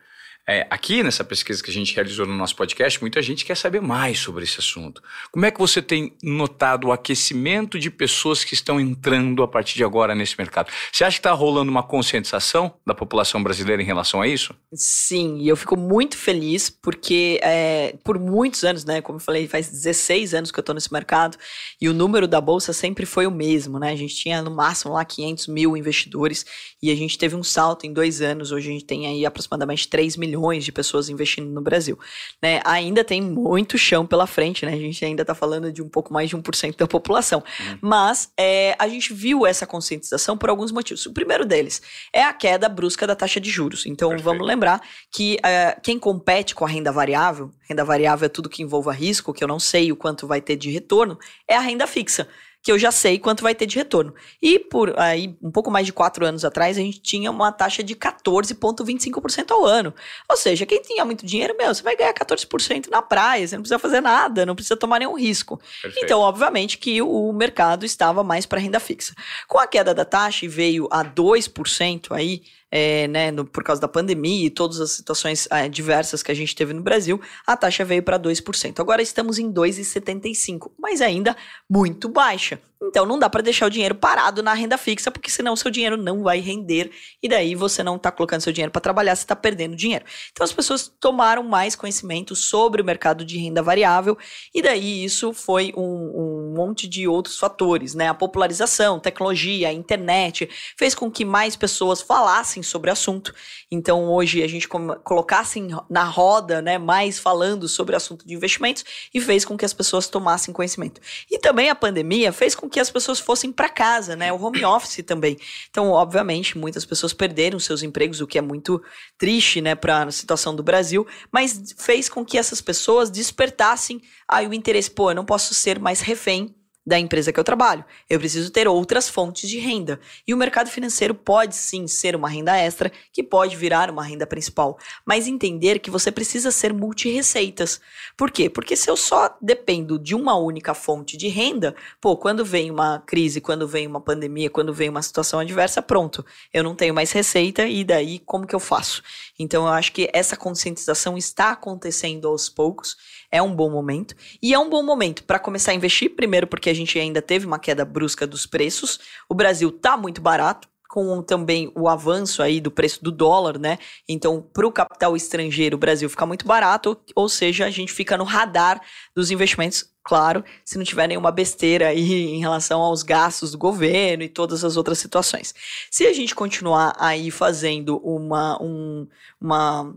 É, aqui nessa pesquisa que a gente realizou no nosso podcast, muita gente quer saber mais sobre esse assunto. Como é que você tem notado o aquecimento de pessoas que estão entrando a partir de agora nesse mercado? Você acha que está rolando uma conscientização da população brasileira em relação a isso? Sim, e eu fico muito feliz porque é, por muitos anos, né, como eu falei, faz 16 anos que eu estou nesse mercado e o número da bolsa sempre foi o mesmo, né? A gente tinha no máximo lá 500 mil investidores e a gente teve um salto em dois anos. Hoje a gente tem aí aproximadamente 3 milhões milhões de pessoas investindo no Brasil. Né? Ainda tem muito chão pela frente, né? A gente ainda está falando de um pouco mais de 1% da população. Uhum. Mas é, a gente viu essa conscientização por alguns motivos. O primeiro deles é a queda brusca da taxa de juros. Então Perfeito. vamos lembrar que é, quem compete com a renda variável, renda variável é tudo que envolva risco, que eu não sei o quanto vai ter de retorno, é a renda fixa que eu já sei quanto vai ter de retorno. E por aí, um pouco mais de quatro anos atrás, a gente tinha uma taxa de 14,25% ao ano. Ou seja, quem tinha muito dinheiro, meu, você vai ganhar 14% na praia, você não precisa fazer nada, não precisa tomar nenhum risco. Perfeito. Então, obviamente, que o mercado estava mais para renda fixa. Com a queda da taxa e veio a 2% aí, é, né, no, por causa da pandemia e todas as situações é, diversas que a gente teve no Brasil, a taxa veio para 2%. Agora estamos em 2,75%, mas ainda muito baixa. Então não dá para deixar o dinheiro parado na renda fixa, porque senão o seu dinheiro não vai render e daí você não está colocando seu dinheiro para trabalhar, você está perdendo dinheiro. Então as pessoas tomaram mais conhecimento sobre o mercado de renda variável e daí isso foi um, um monte de outros fatores, né? A popularização, tecnologia, a internet fez com que mais pessoas falassem sobre o assunto. Então hoje a gente colocasse na roda, né, mais falando sobre o assunto de investimentos e fez com que as pessoas tomassem conhecimento. E também a pandemia fez com que as pessoas fossem para casa, né? O home office também. Então, obviamente, muitas pessoas perderam seus empregos, o que é muito triste, né, para a situação do Brasil, mas fez com que essas pessoas despertassem aí o interesse, pô, eu não posso ser mais refém da empresa que eu trabalho. Eu preciso ter outras fontes de renda. E o mercado financeiro pode sim ser uma renda extra, que pode virar uma renda principal. Mas entender que você precisa ser multi-receitas. Por quê? Porque se eu só dependo de uma única fonte de renda, pô, quando vem uma crise, quando vem uma pandemia, quando vem uma situação adversa, pronto, eu não tenho mais receita e daí como que eu faço? Então eu acho que essa conscientização está acontecendo aos poucos é um bom momento. E é um bom momento para começar a investir, primeiro porque a gente ainda teve uma queda brusca dos preços. O Brasil tá muito barato, com também o avanço aí do preço do dólar, né? Então, para o capital estrangeiro, o Brasil fica muito barato, ou seja, a gente fica no radar dos investimentos, claro, se não tiver nenhuma besteira aí em relação aos gastos do governo e todas as outras situações. Se a gente continuar aí fazendo uma, um, uma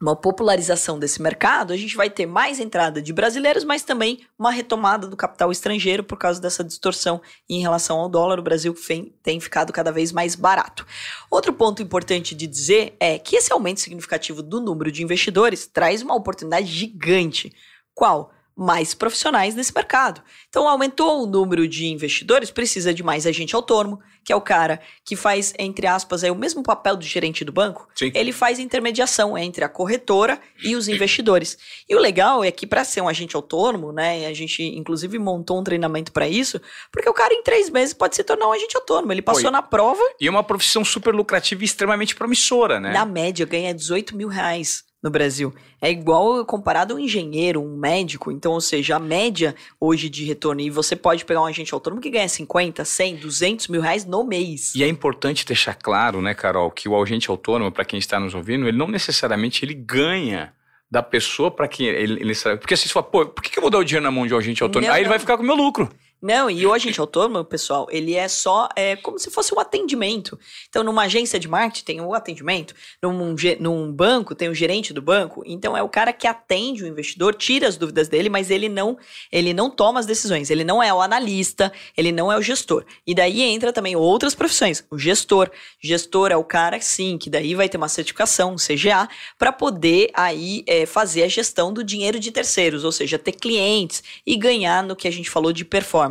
uma popularização desse mercado, a gente vai ter mais entrada de brasileiros, mas também uma retomada do capital estrangeiro por causa dessa distorção em relação ao dólar. O Brasil tem ficado cada vez mais barato. Outro ponto importante de dizer é que esse aumento significativo do número de investidores traz uma oportunidade gigante. Qual? Mais profissionais nesse mercado. Então, aumentou o número de investidores, precisa de mais agente autônomo, que é o cara que faz, entre aspas, é o mesmo papel do gerente do banco. Sim. Ele faz intermediação entre a corretora e os investidores. E o legal é que, para ser um agente autônomo, né, a gente inclusive montou um treinamento para isso, porque o cara em três meses pode se tornar um agente autônomo. Ele passou Oi. na prova. E é uma profissão super lucrativa e extremamente promissora, né? Na média, ganha 18 mil reais no Brasil. É igual comparado a um engenheiro, um médico. Então, ou seja, a média hoje de retorno. E você pode pegar um agente autônomo que ganha 50, 100, 200 mil reais no mês. E é importante deixar claro, né, Carol, que o agente autônomo, para quem está nos ouvindo, ele não necessariamente ele ganha da pessoa para quem ele, ele sabe. Porque assim, você fala, pô, por que, que eu vou dar o dinheiro na mão de um agente autônomo? Não, Aí ele não. vai ficar com o meu lucro. Não, e o agente autônomo, pessoal, ele é só é, como se fosse um atendimento. Então, numa agência de marketing tem o atendimento, num, num banco tem o gerente do banco. Então, é o cara que atende o investidor, tira as dúvidas dele, mas ele não, ele não toma as decisões. Ele não é o analista, ele não é o gestor. E daí entra também outras profissões. O gestor. Gestor é o cara, sim, que daí vai ter uma certificação, um CGA, para poder aí é, fazer a gestão do dinheiro de terceiros, ou seja, ter clientes e ganhar no que a gente falou de performance.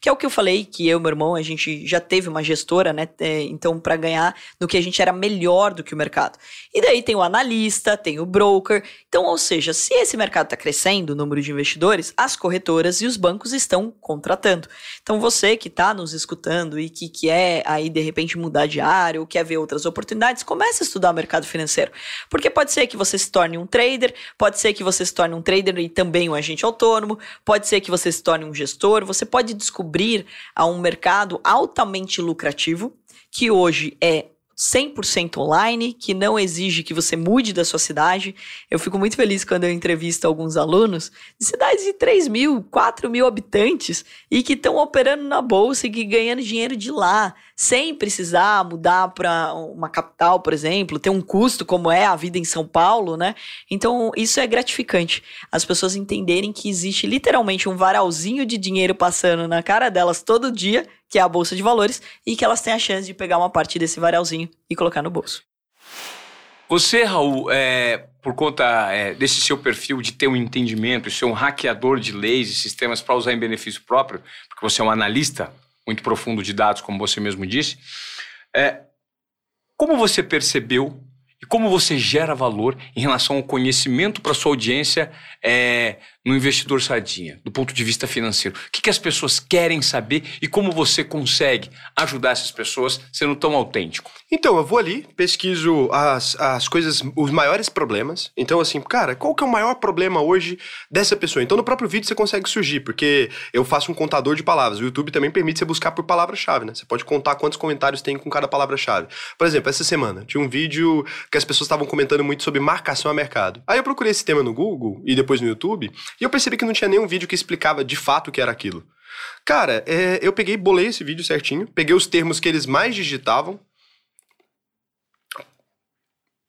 Que é o que eu falei, que eu e meu irmão, a gente já teve uma gestora, né? é, então, para ganhar no que a gente era melhor do que o mercado. E daí tem o analista, tem o broker. Então, ou seja, se esse mercado está crescendo, o número de investidores, as corretoras e os bancos estão contratando. Então, você que está nos escutando e que quer aí, de repente, mudar de área ou quer ver outras oportunidades, comece a estudar o mercado financeiro. Porque pode ser que você se torne um trader, pode ser que você se torne um trader e também um agente autônomo, pode ser que você se torne um gestor, você pode descobrir a um mercado altamente lucrativo, que hoje é 100% online, que não exige que você mude da sua cidade. Eu fico muito feliz quando eu entrevisto alguns alunos de cidades de 3 mil, 4 mil habitantes e que estão operando na bolsa e que ganhando dinheiro de lá, sem precisar mudar para uma capital, por exemplo, ter um custo como é a vida em São Paulo, né? Então, isso é gratificante. As pessoas entenderem que existe literalmente um varalzinho de dinheiro passando na cara delas todo dia, que é a bolsa de valores, e que elas têm a chance de pegar uma parte desse varalzinho e colocar no bolso. Você, Raul, é, por conta é, desse seu perfil de ter um entendimento e ser um hackeador de leis e sistemas para usar em benefício próprio, porque você é um analista muito profundo de dados, como você mesmo disse, é, como você percebeu e como você gera valor em relação ao conhecimento para sua audiência é, no investidor sardinha, do ponto de vista financeiro? O que, que as pessoas querem saber e como você consegue ajudar essas pessoas sendo tão autêntico? Então, eu vou ali, pesquiso as, as coisas, os maiores problemas. Então, assim, cara, qual que é o maior problema hoje dessa pessoa? Então, no próprio vídeo você consegue surgir, porque eu faço um contador de palavras. O YouTube também permite você buscar por palavra-chave, né? Você pode contar quantos comentários tem com cada palavra-chave. Por exemplo, essa semana tinha um vídeo que as pessoas estavam comentando muito sobre marcação a mercado. Aí eu procurei esse tema no Google e depois no YouTube, e eu percebi que não tinha nenhum vídeo que explicava de fato o que era aquilo. Cara, é, eu peguei, bolei esse vídeo certinho, peguei os termos que eles mais digitavam,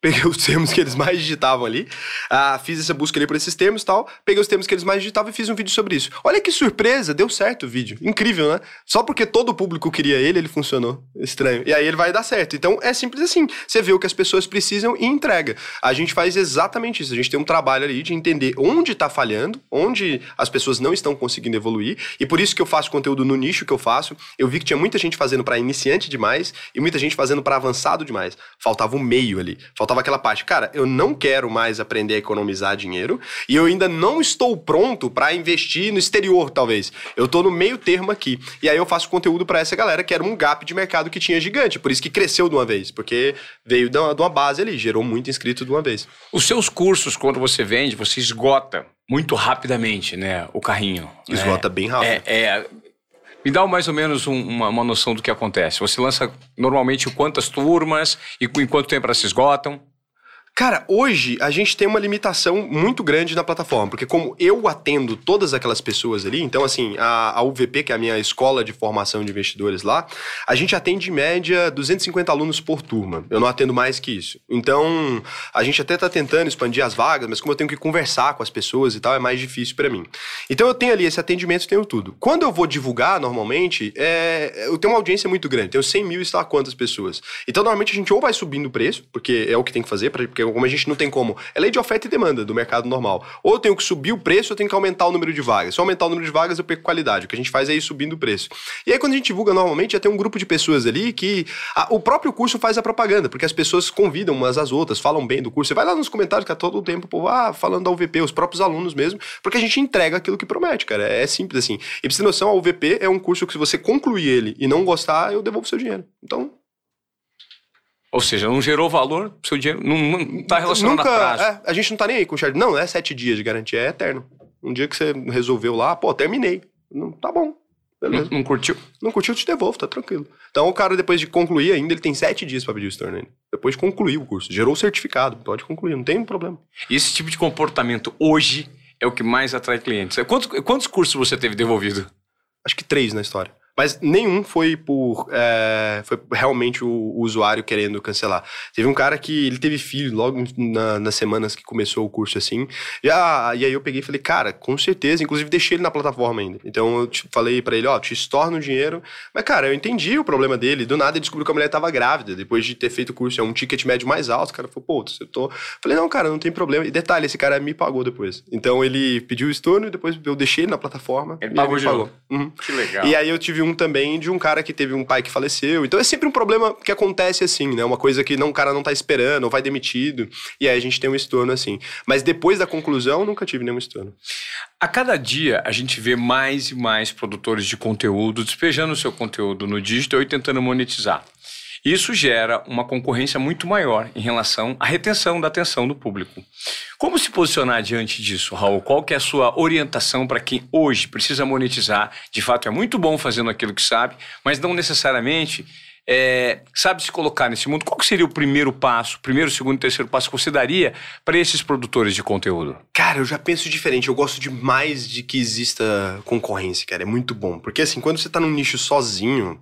peguei os termos que eles mais digitavam ali, ah, fiz essa busca ali por esses termos e tal, peguei os termos que eles mais digitavam e fiz um vídeo sobre isso. Olha que surpresa, deu certo o vídeo. Incrível, né? Só porque todo o público queria ele, ele funcionou. Estranho. E aí ele vai dar certo. Então é simples assim. Você vê o que as pessoas precisam e entrega. A gente faz exatamente isso. A gente tem um trabalho ali de entender onde tá falhando, onde as pessoas não estão conseguindo evoluir. E por isso que eu faço conteúdo no nicho que eu faço. Eu vi que tinha muita gente fazendo para iniciante demais e muita gente fazendo para avançado demais. Faltava o meio ali. Faltava aquela parte. Cara, eu não quero mais aprender a economizar dinheiro e eu ainda não estou pronto para investir no exterior, talvez. Eu tô no meio termo aqui. E aí eu faço conteúdo para essa galera que era um gap de mercado que tinha gigante. Por isso que cresceu de uma vez, porque veio de uma, de uma base ali, gerou muito inscrito de uma vez. Os seus cursos, quando você vende, você esgota muito rapidamente, né? O carrinho. Esgota bem rápido. É, é, Me dá mais ou menos um, uma, uma noção do que acontece. Você lança normalmente quantas turmas e em quanto tempo elas se esgotam? Cara, hoje a gente tem uma limitação muito grande na plataforma, porque como eu atendo todas aquelas pessoas ali, então assim, a, a UVP, que é a minha escola de formação de investidores lá, a gente atende em média 250 alunos por turma. Eu não atendo mais que isso. Então, a gente até tá tentando expandir as vagas, mas como eu tenho que conversar com as pessoas e tal, é mais difícil para mim. Então eu tenho ali esse atendimento, tenho tudo. Quando eu vou divulgar, normalmente, é, eu tenho uma audiência muito grande, tenho 100 mil e lá quantas pessoas. Então, normalmente a gente ou vai subindo o preço, porque é o que tem que fazer, porque como a gente não tem como. É lei de oferta e demanda do mercado normal. Ou eu tenho que subir o preço, ou eu tenho que aumentar o número de vagas. Se eu aumentar o número de vagas, eu perco qualidade. O que a gente faz é ir subindo o preço. E aí, quando a gente divulga normalmente, já tem um grupo de pessoas ali que a, o próprio curso faz a propaganda, porque as pessoas convidam umas às outras, falam bem do curso. Você vai lá nos comentários que é todo o tempo, pô, ah, falando da UVP, os próprios alunos mesmo, porque a gente entrega aquilo que promete, cara. É, é simples assim. E pra você ter noção, a UVP é um curso que se você concluir ele e não gostar, eu devolvo seu dinheiro. Então, ou seja, não gerou valor, seu dinheiro não está relacionado Nunca, a prazo. É, a gente não tá nem aí com o Shard. Não, não é sete dias de garantia, é eterno. Um dia que você resolveu lá, pô, terminei. Não, tá bom. Beleza. Não, não, curtiu? Não curtiu, eu te devolvo, tá tranquilo. Então o cara, depois de concluir ainda, ele tem sete dias para pedir o estorno ainda. Depois de concluir o curso. Gerou o certificado, pode concluir, não tem problema. E esse tipo de comportamento hoje é o que mais atrai clientes. Quantos, quantos cursos você teve devolvido? Acho que três na história. Mas nenhum foi por. É, foi realmente o, o, usuário querendo cancelar. Teve um cara que ele teve filho logo na, nas semanas que começou o curso assim. Já, e aí eu peguei e falei, cara, com certeza. Inclusive deixei ele na plataforma ainda. Então eu te, falei para ele, ó, te estorno o dinheiro. Mas, cara, eu entendi o problema dele. Do nada ele descobriu que a mulher tava grávida. Depois de ter feito o curso, é um ticket médio mais alto. O cara falou, pô, você tô. Falei, não, cara, não tem problema. E detalhe, esse cara me pagou depois. Então ele pediu o estorno e depois eu deixei ele na plataforma. Ele pagou ele de pagou. Uhum. Que legal. E aí eu tive um também de um cara que teve um pai que faleceu. Então é sempre um problema que acontece assim, né? Uma coisa que não, o cara não tá esperando, ou vai demitido. E aí a gente tem um estorno assim. Mas depois da conclusão, nunca tive nenhum estorno. A cada dia a gente vê mais e mais produtores de conteúdo despejando o seu conteúdo no digital e tentando monetizar. Isso gera uma concorrência muito maior em relação à retenção da atenção do público. Como se posicionar diante disso, Raul? Qual que é a sua orientação para quem hoje precisa monetizar? De fato, é muito bom fazendo aquilo que sabe, mas não necessariamente é, sabe se colocar nesse mundo. Qual seria o primeiro passo, primeiro, segundo e terceiro passo que você daria para esses produtores de conteúdo? Cara, eu já penso diferente. Eu gosto demais de que exista concorrência, cara. É muito bom. Porque assim, quando você tá num nicho sozinho.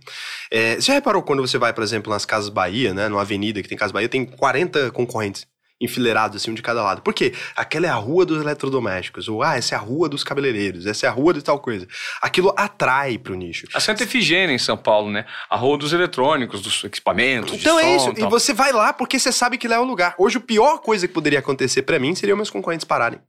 É, você já reparou quando você vai, por exemplo, nas Casas Bahia, né? Numa avenida que tem Casas Bahia, tem 40 concorrentes enfileirados, assim, um de cada lado. Por quê? Aquela é a rua dos eletrodomésticos. Ou, ah, essa é a rua dos cabeleireiros. Essa é a rua de tal coisa. Aquilo atrai pro nicho. A Santa Efigênia, em São Paulo, né? A rua dos eletrônicos, dos equipamentos. Então é som, isso. tal. E você vai lá porque você sabe que lá é o lugar. Hoje, a pior coisa que poderia acontecer para mim seria meus concorrentes pararem.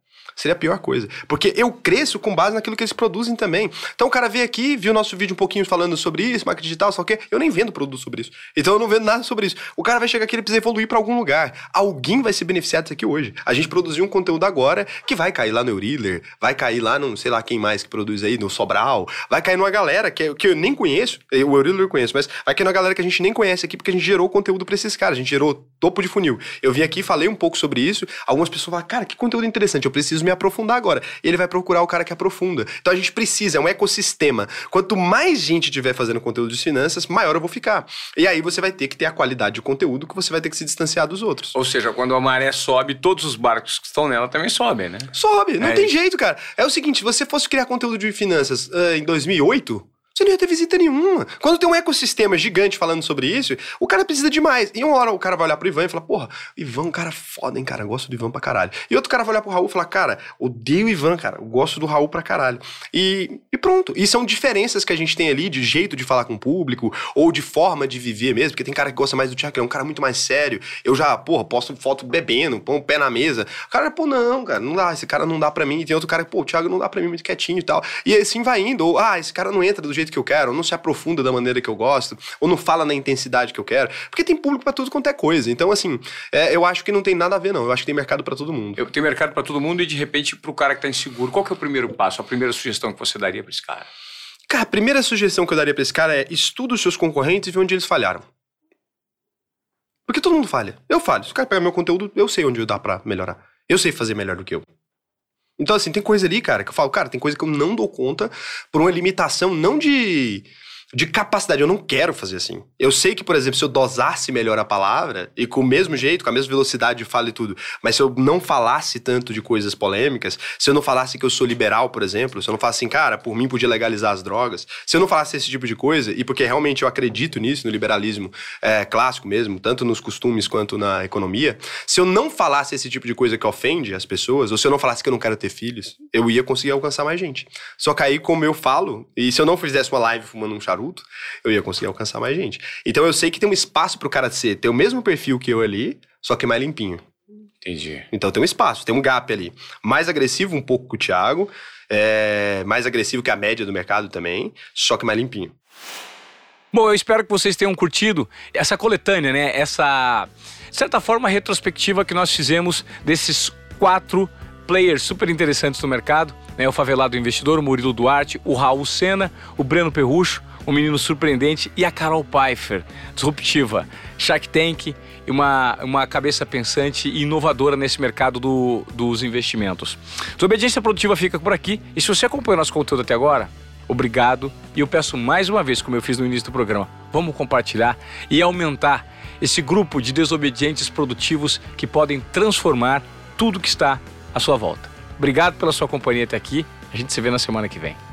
Seria a pior coisa. Porque eu cresço com base naquilo que eles produzem também. Então o cara veio aqui, viu nosso vídeo um pouquinho falando sobre isso, marketing digital, só o quê. Eu nem vendo produto sobre isso. Então eu não vendo nada sobre isso. O cara vai chegar aqui, ele precisa evoluir para algum lugar. Alguém vai se beneficiar disso aqui hoje. A gente produziu um conteúdo agora que vai cair lá no Euriller, vai cair lá no, sei lá quem mais que produz aí, no Sobral, vai cair numa galera que, que eu nem conheço. O Euriller eu conheço, mas vai cair numa galera que a gente nem conhece aqui porque a gente gerou conteúdo para esses caras. A gente gerou topo de funil. Eu vim aqui, falei um pouco sobre isso. Algumas pessoas falam, cara, que conteúdo interessante, eu preciso me aprofundar agora. E ele vai procurar o cara que aprofunda. Então a gente precisa, é um ecossistema. Quanto mais gente tiver fazendo conteúdo de finanças, maior eu vou ficar. E aí você vai ter que ter a qualidade de conteúdo que você vai ter que se distanciar dos outros. Ou seja, quando a maré sobe, todos os barcos que estão nela também sobem, né? Sobe, não É tem isso. jeito, cara. É o seguinte, se você fosse criar conteúdo de finanças ah, em 2008, você não ia ter visita nenhuma. Quando tem um ecossistema gigante falando sobre isso, o cara precisa de mais. E uma hora o cara vai olhar pro Ivan e falar, porra, Ivan é cara foda, hein, cara, eu gosto do Ivan pra caralho. E outro cara vai olhar pro Raul e falar, cara, odeio o Ivan, cara, eu gosto do Raul pra caralho. E, e pronto. E são diferenças que a gente tem ali de jeito de falar com o público, ou de forma de viver mesmo, porque tem cara que gosta mais do Thiago, que é um cara muito mais sério. Eu já, porra, posto foto bebendo, põe o pé na mesa. O cara, pô, não, cara, não dá, esse cara não dá pra mim. E tem outro cara, pô, o Thiago não dá pra mim muito quietinho e tal. E assim vai indo. Ou, ah, esse cara não entra do jeito que eu quero, ou não se aprofunda da maneira que eu gosto, ou não fala na intensidade que eu quero. Porque tem público pra tudo quanto é coisa. Então, assim, é, eu acho que não tem nada a ver, não. Eu acho que tem mercado pra todo mundo. Eu tenho mercado para todo mundo e de repente pro cara que tá inseguro, qual que é o primeiro passo, a primeira sugestão que você daria para esse cara? Cara, a primeira sugestão que eu daria pra esse cara é estuda os seus concorrentes e vê onde eles falharam. Porque todo mundo falha. Eu falho. Se o cara pegar meu conteúdo, eu sei onde dá pra melhorar. Eu sei fazer melhor do que eu. Então, assim, tem coisa ali, cara, que eu falo, cara, tem coisa que eu não dou conta por uma limitação não de de capacidade. Eu não quero fazer assim. Eu sei que, por exemplo, se eu dosasse melhor a palavra e com o mesmo jeito, com a mesma velocidade de fala e tudo, mas se eu não falasse tanto de coisas polêmicas, se eu não falasse que eu sou liberal, por exemplo, se eu não falasse assim, cara, por mim podia legalizar as drogas, se eu não falasse esse tipo de coisa, e porque realmente eu acredito nisso, no liberalismo é, clássico mesmo, tanto nos costumes quanto na economia, se eu não falasse esse tipo de coisa que ofende as pessoas, ou se eu não falasse que eu não quero ter filhos, eu ia conseguir alcançar mais gente. Só que aí, como eu falo, e se eu não fizesse uma live fumando um charuto, charuto, eu ia conseguir alcançar mais gente. Então eu sei que tem um espaço pro cara ser, ter o mesmo perfil que eu ali, só que mais limpinho. Entendi. Então tem um espaço, tem um gap ali. Mais agressivo um pouco que o Thiago, é, mais agressivo que a média do mercado também, só que mais limpinho. Bom, eu espero que vocês tenham curtido essa coletânea, né? Essa, de certa forma, retrospectiva que nós fizemos desses quatro players super interessantes do mercado, né? O Favelado Investidor, o Murilo Duarte, o Raul Sena, o Breno Perrucho, o Menino Surpreendente e a Carol Pfeiffer, disruptiva, Shark Tank e uma, uma cabeça pensante e inovadora nesse mercado do, dos investimentos. Desobediência Produtiva fica por aqui e se você acompanhou nosso conteúdo até agora, obrigado. E eu peço mais uma vez, como eu fiz no início do programa, vamos compartilhar e aumentar esse grupo de desobedientes produtivos que podem transformar tudo que está à sua volta. Obrigado pela sua companhia até aqui. A gente se vê na semana que vem.